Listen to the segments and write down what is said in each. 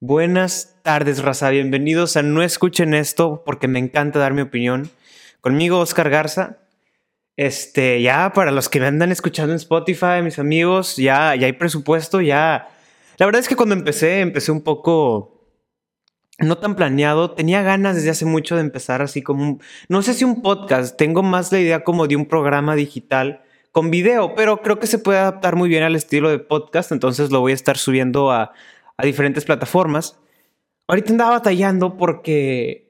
Buenas tardes, raza. Bienvenidos a No Escuchen Esto porque me encanta dar mi opinión. Conmigo, Oscar Garza. Este, ya para los que me andan escuchando en Spotify, mis amigos, ya, ya hay presupuesto, ya. La verdad es que cuando empecé, empecé un poco no tan planeado. Tenía ganas desde hace mucho de empezar así como un, no sé si un podcast, tengo más la idea como de un programa digital con video, pero creo que se puede adaptar muy bien al estilo de podcast, entonces lo voy a estar subiendo a, a diferentes plataformas. Ahorita andaba batallando porque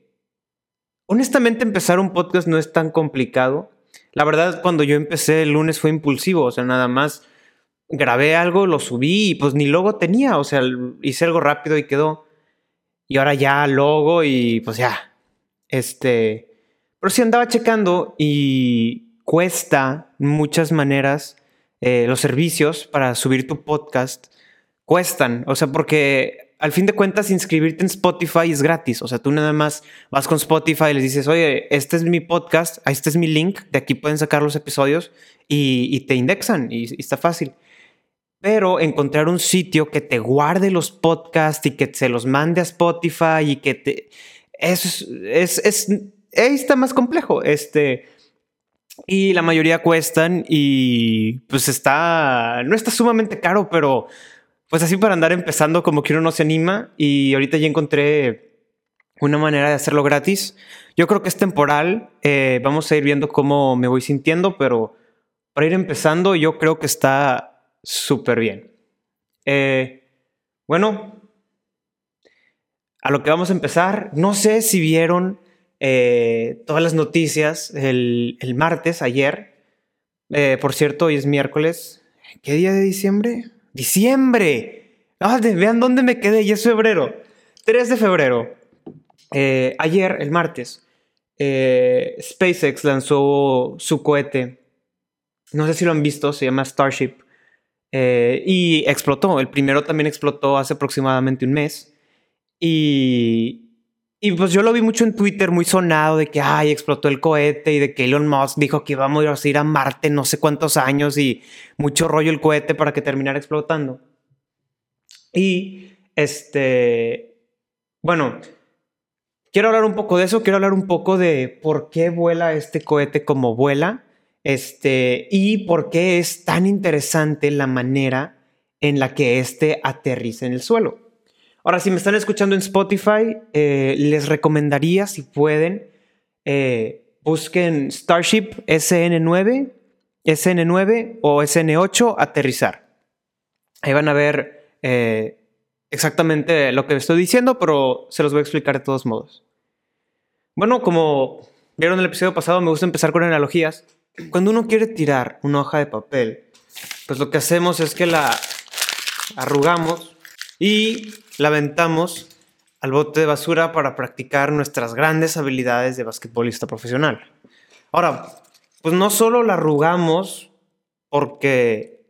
honestamente empezar un podcast no es tan complicado. La verdad, cuando yo empecé el lunes fue impulsivo, o sea, nada más grabé algo, lo subí y pues ni logo tenía, o sea, hice algo rápido y quedó. Y ahora ya logo y pues ya. Este. Pero sí andaba checando y cuesta muchas maneras eh, los servicios para subir tu podcast. Cuestan. O sea, porque al fin de cuentas inscribirte en Spotify es gratis. O sea, tú nada más vas con Spotify y les dices, oye, este es mi podcast, este es mi link, de aquí pueden sacar los episodios y, te indexan y está fácil pero encontrar un sitio que te guarde los podcasts y que se los mande a Spotify y que te... Eso es, es, ahí está más complejo. Este, y la mayoría cuestan y pues está, no está sumamente caro, pero pues así para andar empezando como que uno no se anima y ahorita ya encontré una manera de hacerlo gratis. Yo creo que es temporal, eh, vamos a ir viendo cómo me voy sintiendo, pero para ir empezando yo creo que está súper bien. Eh, bueno, a lo que vamos a empezar, no sé si vieron eh, todas las noticias el, martes, ayer. Por cierto, hoy es miércoles. ¿Qué día de diciembre? ¡Diciembre! Ah, vean dónde me quedé, ya es febrero. 3 de febrero. ayer, el martes, SpaceX lanzó su cohete. No sé si lo han visto, se llama Starship. Eh, y explotó. El primero también explotó hace aproximadamente un mes. Y, y pues yo lo vi mucho en Twitter, muy sonado, de que, ay, explotó el cohete y de que Elon Musk dijo que íbamos a ir a Marte no sé cuántos años y mucho rollo el cohete para que terminara explotando. Y, este, bueno, quiero hablar un poco de eso, quiero hablar un poco de por qué vuela este cohete como vuela este, y por qué es tan interesante la manera en la que éste aterriza en el suelo. Ahora, si me están escuchando en Spotify, eh, les recomendaría, si pueden, eh, busquen Starship SN9, SN9 o SN8 aterrizar. Ahí van a ver eh, exactamente lo que estoy diciendo, pero se los voy a explicar de todos modos. Bueno, como vieron en el episodio pasado, me gusta empezar con analogías cuando uno quiere tirar una hoja de papel, pues lo que hacemos es que la arrugamos y la aventamos al bote de basura para practicar nuestras grandes habilidades de basquetbolista profesional. Ahora, pues no solo la arrugamos porque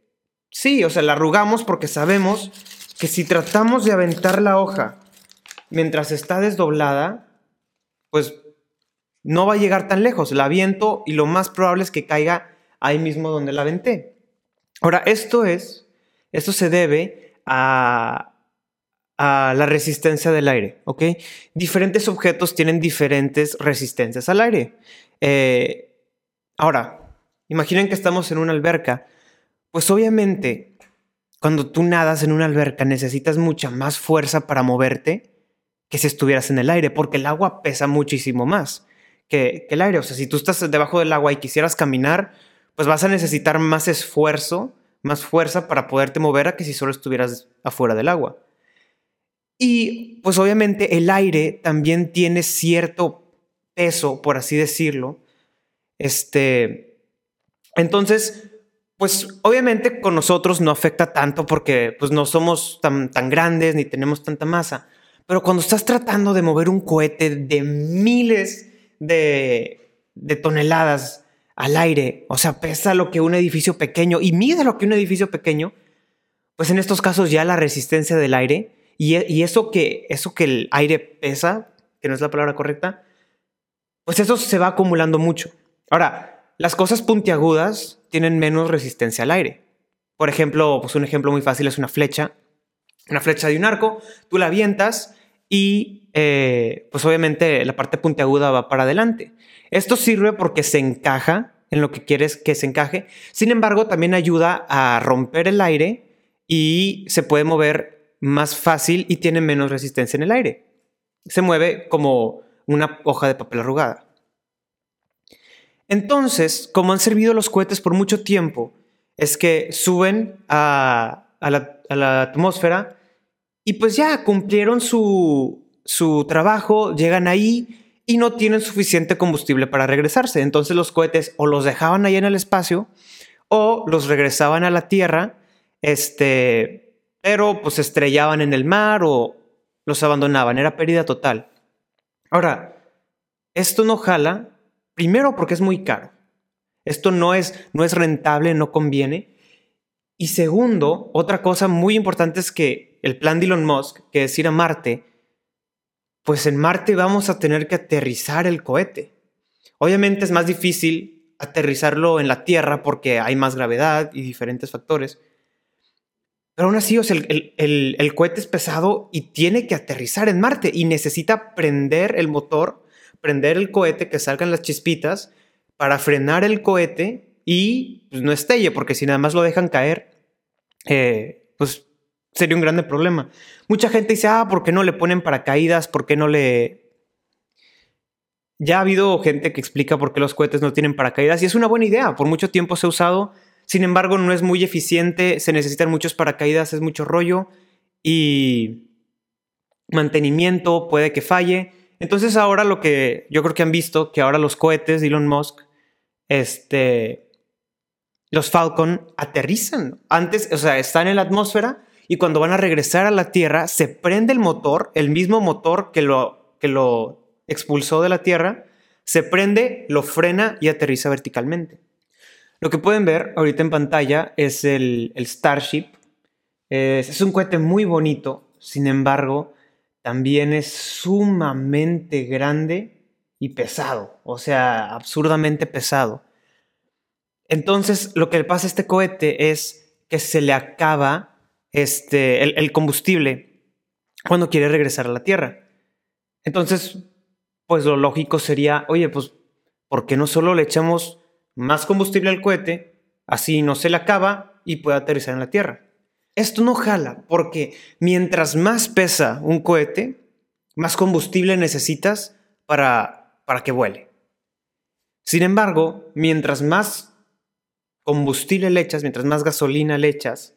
sí, o sea, la arrugamos porque sabemos que si tratamos de aventar la hoja mientras está desdoblada, pues no va a llegar tan lejos. La aviento y lo más probable es que caiga ahí mismo donde la aventé. Ahora, esto es, esto se debe a, a la resistencia del aire, ¿ok? Diferentes objetos tienen diferentes resistencias al aire. Eh, ahora, imaginen que estamos en una alberca. Pues obviamente, cuando tú nadas en una alberca necesitas mucha más fuerza para moverte que si estuvieras en el aire, porque el agua pesa muchísimo más que, el aire. O sea, si tú estás debajo del agua y quisieras caminar, pues vas a necesitar más esfuerzo, más fuerza para poderte mover a que si solo estuvieras afuera del agua. Y pues obviamente el aire también tiene cierto peso, por así decirlo. Este, entonces, pues obviamente con nosotros no afecta tanto porque pues no somos tan, tan grandes ni tenemos tanta masa. Pero cuando estás tratando de mover un cohete de miles de, toneladas al aire, o sea, pesa lo que un edificio pequeño y mide lo que un edificio pequeño, pues en estos casos ya la resistencia del aire y, eso, que, eso que el aire pesa, que no es la palabra correcta, pues eso se va acumulando mucho. Ahora, las cosas puntiagudas tienen menos resistencia al aire. Por ejemplo, pues un ejemplo muy fácil es una flecha. una flecha de un arco, tú la avientas y eh, pues obviamente la parte puntiaguda va para adelante. Esto sirve porque se encaja en lo que quieres que se encaje. Sin embargo, también ayuda a romper el aire y se puede mover más fácil y tiene menos resistencia en el aire. Se mueve como una hoja de papel arrugada. Entonces, como han servido los cohetes por mucho tiempo, es que suben a, la, atmósfera y pues ya cumplieron su, su trabajo, llegan ahí y no tienen suficiente combustible para regresarse. Entonces los cohetes o los dejaban ahí en el espacio o los regresaban a la Tierra, este, pero pues estrellaban en el mar o los abandonaban. Era pérdida total. Ahora, esto no jala Primero porque es muy caro. Esto no es, no es rentable, no conviene. Y segundo, otra cosa muy importante es que el plan de Elon Musk, que es ir a Marte, pues en Marte vamos a tener que aterrizar el cohete. Obviamente es más difícil aterrizarlo en la Tierra porque hay más gravedad y diferentes factores. Pero aún así, el, el cohete es pesado y tiene que aterrizar en Marte y necesita prender el motor prender el cohete, que salgan las chispitas, para frenar el cohete y pues, no estelle, porque si nada más lo dejan caer, eh, pues sería un grande problema. Mucha gente dice, ah, ¿por qué no le ponen paracaídas? ¿Por qué no le... Ya ha habido gente que explica por qué los cohetes no tienen paracaídas y es una buena idea. Por mucho tiempo se ha usado, sin embargo no es muy eficiente, se necesitan muchos paracaídas, es mucho rollo y mantenimiento puede que falle. Entonces ahora lo que yo creo que han visto, que ahora los cohetes de Elon Musk, este, los Falcon aterrizan. Antes, o sea, están en la atmósfera y cuando van a regresar a la Tierra, se prende el motor, el mismo motor que lo, que lo expulsó de la Tierra, se prende, lo frena y aterriza verticalmente. Lo que pueden ver ahorita en pantalla es el, Starship. es un cohete muy bonito, sin embargo, también es sumamente grande y pesado, o sea, absurdamente pesado. Entonces, lo que le pasa a este cohete es que se le acaba este, el, combustible cuando quiere regresar a la Tierra. Entonces, pues lo lógico sería, oye, pues, ¿por qué no solo le echamos más combustible al cohete? Así no se le acaba y puede aterrizar en la Tierra. Esto no jala porque mientras más pesa un cohete, más combustible necesitas para, para que vuele. Sin embargo, mientras más combustible le echas, mientras más gasolina le echas,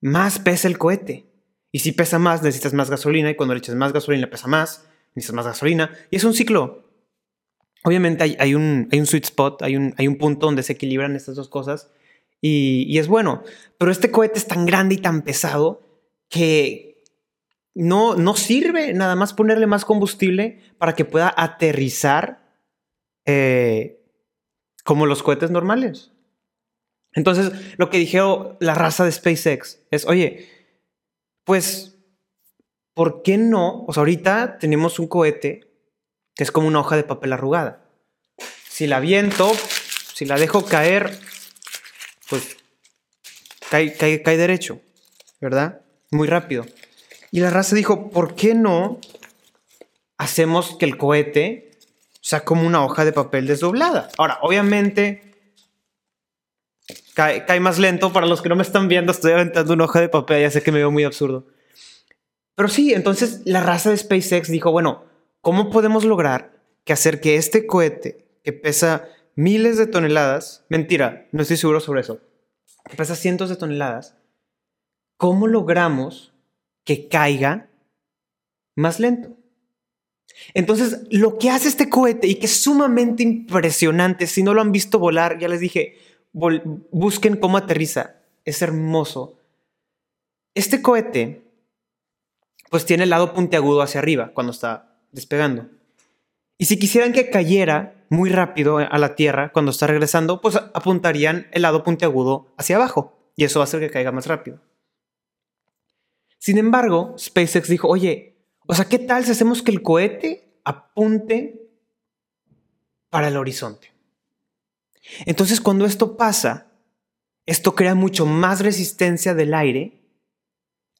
más pesa el cohete. Y si pesa más, necesitas más gasolina y cuando le echas más gasolina pesa más, necesitas más gasolina. Y es un ciclo. Obviamente hay, un, sweet spot, hay un, hay un punto donde se equilibran estas dos cosas y, es bueno. Pero este cohete es tan grande y tan pesado que no, no sirve nada más ponerle más combustible para que pueda aterrizar eh, como los cohetes normales. Entonces, lo que dijeron la raza de SpaceX es, oye, pues, ¿por qué no? O sea, ahorita tenemos un cohete que es como una hoja de papel arrugada. Si la viento, si la dejo caer pues cae, cae, derecho, ¿verdad? Muy rápido. Y la raza dijo, ¿por qué no hacemos que el cohete sea como una hoja de papel desdoblada? Ahora, obviamente, cae, cae, más lento. Para los que no me están viendo, estoy aventando una hoja de papel, ya sé que me veo muy absurdo. Pero sí, entonces la raza de SpaceX dijo, bueno, ¿cómo podemos lograr que hacer que este cohete, que pesa miles de toneladas, mentira, no estoy seguro sobre eso, que pesa cientos de toneladas, ¿cómo logramos que caiga más lento? Entonces, lo que hace este cohete y que es sumamente impresionante, si no lo han visto volar, ya les dije, busquen cómo aterriza, es hermoso. Este cohete, pues tiene el lado puntiagudo hacia arriba cuando está despegando. Y si quisieran que cayera muy rápido a la Tierra cuando está regresando, pues apuntarían el lado puntiagudo hacia abajo y eso va a hacer que caiga más rápido. Sin embargo, SpaceX dijo, oye, o sea, ¿qué tal si hacemos que el cohete apunte para el horizonte? Entonces, cuando esto pasa, esto crea mucho más resistencia del aire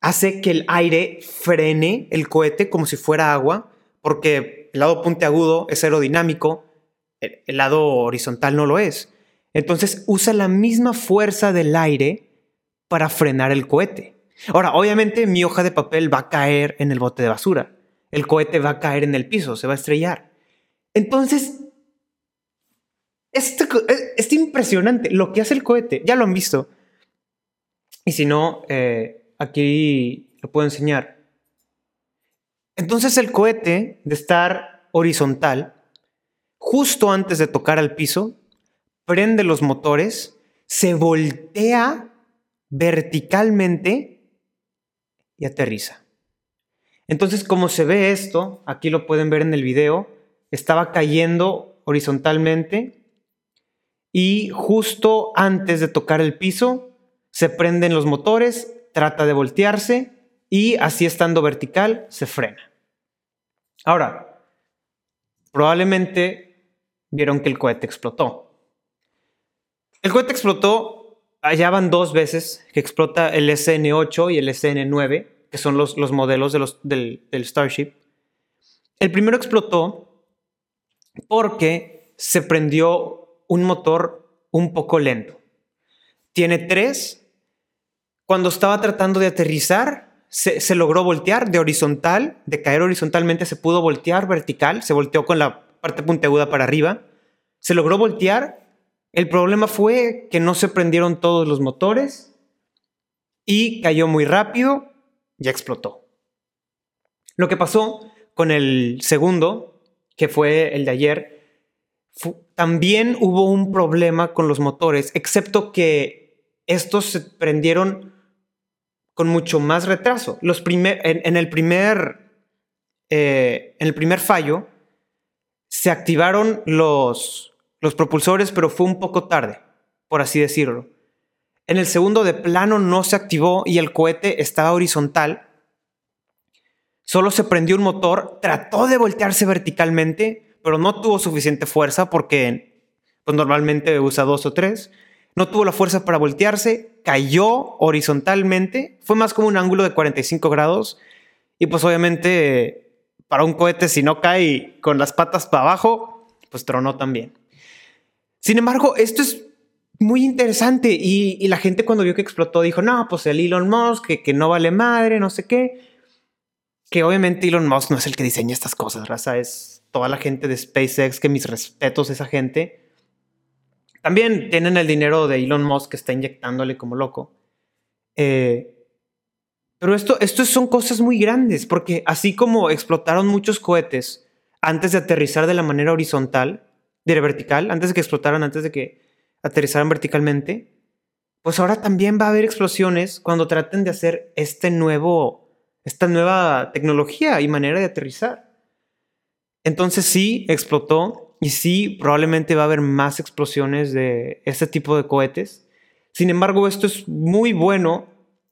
hace que el aire frene el cohete como si fuera agua, porque el lado puntiagudo es aerodinámico, el lado horizontal no lo es. Entonces usa la misma fuerza del aire para frenar el cohete. Ahora, obviamente mi hoja de papel va a caer en el bote de basura. El cohete va a caer en el piso, se va a estrellar. Entonces, esto es impresionante lo que hace el cohete. Ya lo han visto. Y si no, eh, aquí lo puedo enseñar. Entonces el cohete, de estar horizontal, justo antes de tocar al piso, prende los motores, se voltea verticalmente y aterriza. Entonces, como se ve esto, aquí lo pueden ver en el video, estaba cayendo horizontalmente y justo antes de tocar el piso, se prenden los motores, trata de voltearse y así estando vertical, se frena. Ahora, probablemente vieron que el cohete explotó. El cohete explotó, allá van dos veces que explota el SN8 y el SN9, que son los, los modelos de los, del, del Starship. El primero explotó porque se prendió un motor un poco lento. Tiene tres. Cuando estaba tratando de aterrizar, se, logró voltear de horizontal, de caer horizontalmente, se pudo voltear vertical, se volteó con la parte puntiaguda para arriba, se logró voltear el problema fue que no se prendieron todos los motores y cayó muy rápido y explotó. Lo que pasó con el segundo, que fue el de ayer, también hubo un problema con los motores, excepto que estos se prendieron con mucho más retraso. En, el primer, eh, en el primer fallo se activaron los, los propulsores, pero fue un poco tarde, por así decirlo. En el segundo de plano no se activó y el cohete estaba horizontal. Solo se prendió un motor, trató de voltearse verticalmente, pero no tuvo suficiente fuerza porque pues, normalmente usa dos o tres. No tuvo la fuerza para voltearse, cayó horizontalmente, fue más como un ángulo de 45 grados y pues obviamente para un cohete si no cae con las patas para abajo, pues tronó también. Sin embargo, esto es muy interesante y, la gente cuando vio que explotó dijo, no, pues el Elon Musk, que, no vale madre, no sé qué. Que obviamente Elon Musk no es el que diseña estas cosas, raza, es toda la gente de SpaceX, que mis respetos a esa gente. También tienen el dinero de Elon Musk que está inyectándole como loco. Eh, pero esto, esto son cosas muy grandes, porque así como explotaron muchos cohetes antes de aterrizar de la manera horizontal, de vertical, antes de que explotaran, antes de que aterrizaran verticalmente, pues ahora también va a haber explosiones cuando traten de hacer este nuevo, esta nueva tecnología y manera de aterrizar. Entonces sí, explotó y sí, probablemente va a haber más explosiones de este tipo de cohetes. Sin embargo, esto es muy bueno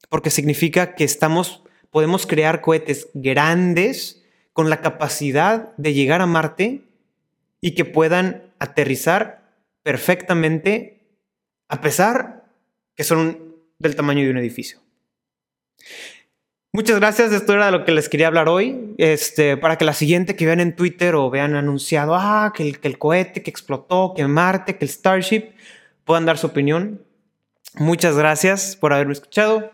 porque significa que estamos, podemos crear cohetes grandes con la capacidad de llegar a Marte y que puedan aterrizar perfectamente a pesar que son del tamaño de un edificio. Muchas gracias, esto era lo que les quería hablar hoy, este, para que la siguiente que vean en Twitter o vean anunciado, ah, que el, que el cohete que explotó, que Marte, que el Starship, puedan dar su opinión. Muchas gracias por haberme escuchado.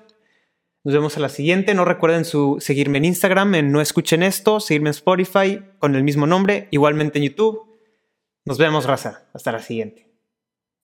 Nos vemos a la siguiente. No recuerden su, seguirme en Instagram, en No Escuchen Esto, seguirme en Spotify con el mismo nombre, igualmente en YouTube. Nos vemos, raza. Hasta la siguiente.